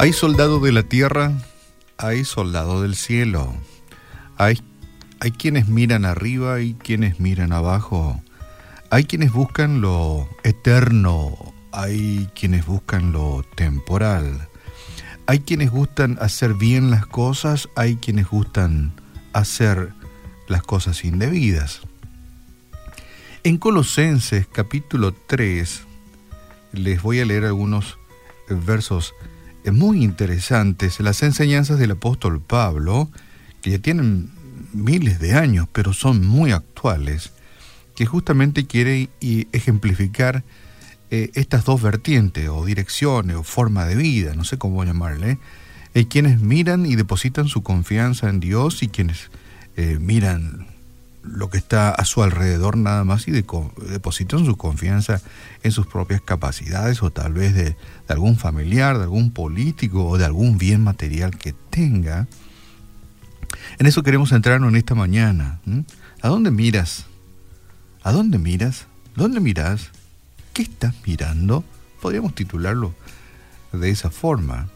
Hay soldado de la tierra, hay soldado del cielo. Hay, hay quienes miran arriba y quienes miran abajo. Hay quienes buscan lo eterno, hay quienes buscan lo temporal. Hay quienes gustan hacer bien las cosas, hay quienes gustan hacer las cosas indebidas. En Colosenses capítulo 3 les voy a leer algunos versos muy interesantes, las enseñanzas del apóstol Pablo, que ya tienen miles de años, pero son muy actuales, que justamente quiere ejemplificar eh, estas dos vertientes, o direcciones, o forma de vida, no sé cómo llamarle, eh, quienes miran y depositan su confianza en Dios y quienes eh, miran lo que está a su alrededor nada más y depositan su confianza en sus propias capacidades o tal vez de, algún familiar, de algún político o de algún bien material que tenga. En eso queremos entrarnos en esta mañana. ¿A dónde miras? ¿A dónde miras? ¿Dónde miras? ¿Qué estás mirando? Podríamos titularlo de esa forma.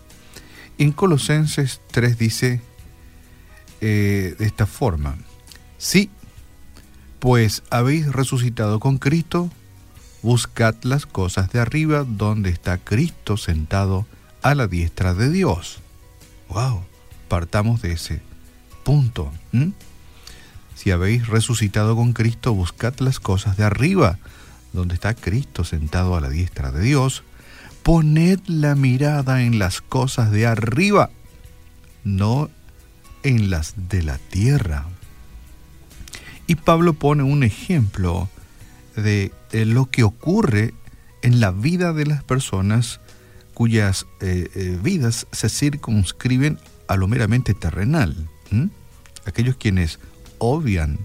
En Colosenses 3 dice eh, de esta forma, sí, pues habéis resucitado con Cristo, buscad las cosas de arriba donde está Cristo sentado a la diestra de Dios. ¡Wow! Partamos de ese punto. Si habéis resucitado con Cristo, buscad las cosas de arriba donde está Cristo sentado a la diestra de Dios. Poned la mirada en las cosas de arriba, no en las de la tierra. Y Pablo pone un ejemplo de, lo que ocurre en la vida de las personas cuyas eh, eh, vidas se circunscriben a lo meramente terrenal. Aquellos quienes obvian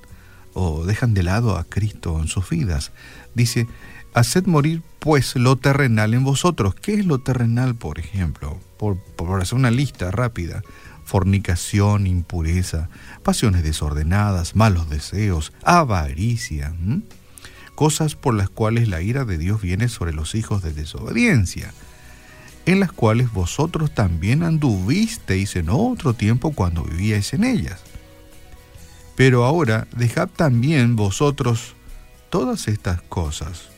o dejan de lado a Cristo en sus vidas. Dice, haced morir pues lo terrenal en vosotros. ¿Qué es lo terrenal, por ejemplo? Por, por hacer una lista rápida fornicación, impureza, pasiones desordenadas, malos deseos, avaricia, cosas por las cuales la ira de Dios viene sobre los hijos de desobediencia, en las cuales vosotros también anduvisteis en otro tiempo cuando vivíais en ellas. Pero ahora dejad también vosotros todas estas cosas.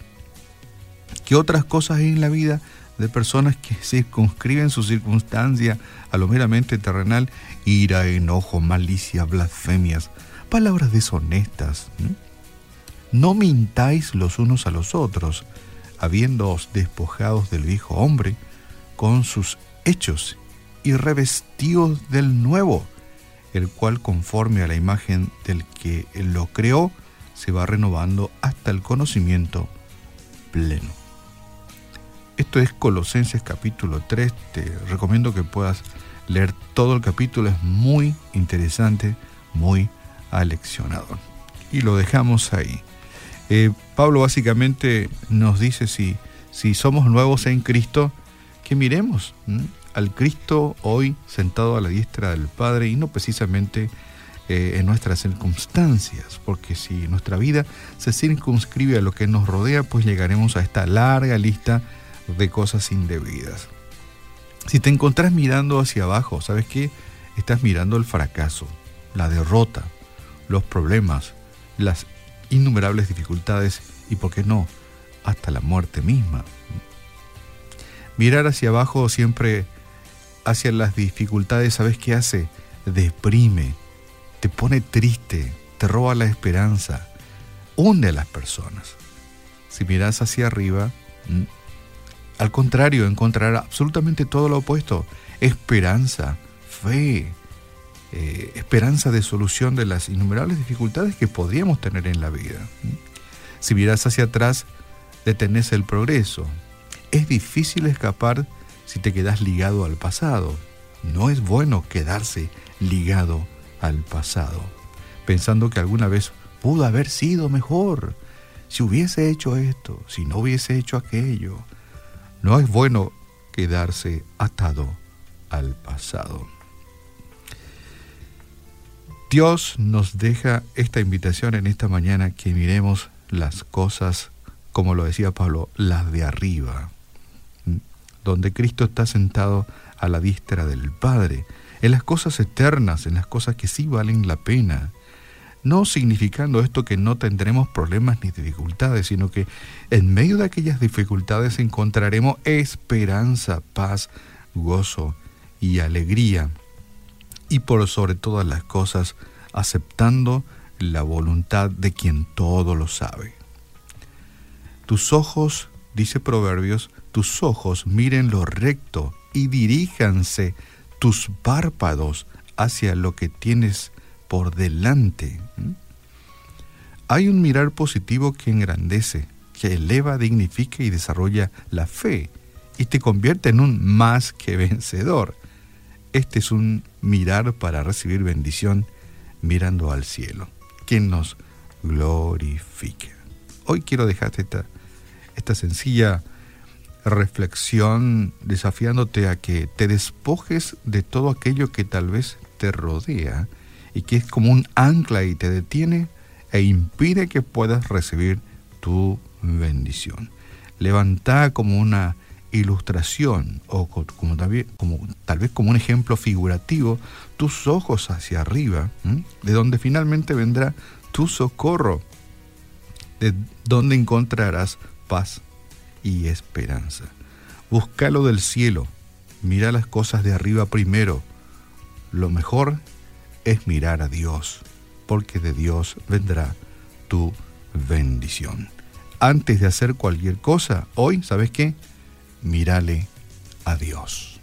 ¿Qué otras cosas hay en la vida de personas que circunscriben su circunstancia a lo meramente terrenal, ira, enojo, malicia, blasfemias, palabras deshonestas. No mintáis los unos a los otros, habiéndoos despojados del viejo hombre con sus hechos y revestidos del nuevo, el cual conforme a la imagen del que lo creó, se va renovando hasta el conocimiento pleno. Esto es Colosenses capítulo 3. Te recomiendo que puedas leer todo el capítulo. Es muy interesante, muy aleccionador. Y lo dejamos ahí. Eh, Pablo básicamente nos dice si, si somos nuevos en Cristo, que miremos al Cristo hoy sentado a la diestra del Padre y no precisamente eh, en nuestras circunstancias, porque si nuestra vida se circunscribe a lo que nos rodea, pues llegaremos a esta larga lista de cosas indebidas. Si te encontrás mirando hacia abajo, ¿sabes qué? Estás mirando el fracaso, la derrota, los problemas, las innumerables dificultades y, ¿por qué no?, hasta la muerte misma. Mirar hacia abajo siempre hacia las dificultades, ¿sabes qué hace? Deprime, te pone triste, te roba la esperanza, hunde a las personas. Si miras hacia arriba, al contrario, encontrará absolutamente todo lo opuesto. Esperanza, fe, eh, esperanza de solución de las innumerables dificultades que podríamos tener en la vida. Si miras hacia atrás, detenés el progreso. Es difícil escapar si te quedas ligado al pasado. No es bueno quedarse ligado al pasado, pensando que alguna vez pudo haber sido mejor, si hubiese hecho esto, si no hubiese hecho aquello. No es bueno quedarse atado al pasado. Dios nos deja esta invitación en esta mañana que miremos las cosas, como lo decía Pablo, las de arriba, donde Cristo está sentado a la diestra del Padre, en las cosas eternas, en las cosas que sí valen la pena. No significando esto que no tendremos problemas ni dificultades, sino que en medio de aquellas dificultades encontraremos esperanza, paz, gozo y alegría. Y por sobre todas las cosas, aceptando la voluntad de quien todo lo sabe. Tus ojos, dice Proverbios, tus ojos miren lo recto y diríjanse tus párpados hacia lo que tienes por delante. Hay un mirar positivo que engrandece, que eleva, dignifica y desarrolla la fe y te convierte en un más que vencedor. Este es un mirar para recibir bendición mirando al cielo, quien nos glorifique. Hoy quiero dejarte esta, esta sencilla reflexión desafiándote a que te despojes de todo aquello que tal vez te rodea y que es como un ancla y te detiene e impide que puedas recibir tu bendición. Levanta como una ilustración o como, tal vez como un ejemplo figurativo tus ojos hacia arriba, de donde finalmente vendrá tu socorro, de donde encontrarás paz y esperanza. Búscalo del cielo, mira las cosas de arriba primero. Lo mejor es mirar a Dios, porque de Dios vendrá tu bendición. Antes de hacer cualquier cosa, hoy, ¿sabes qué? Mírale a Dios.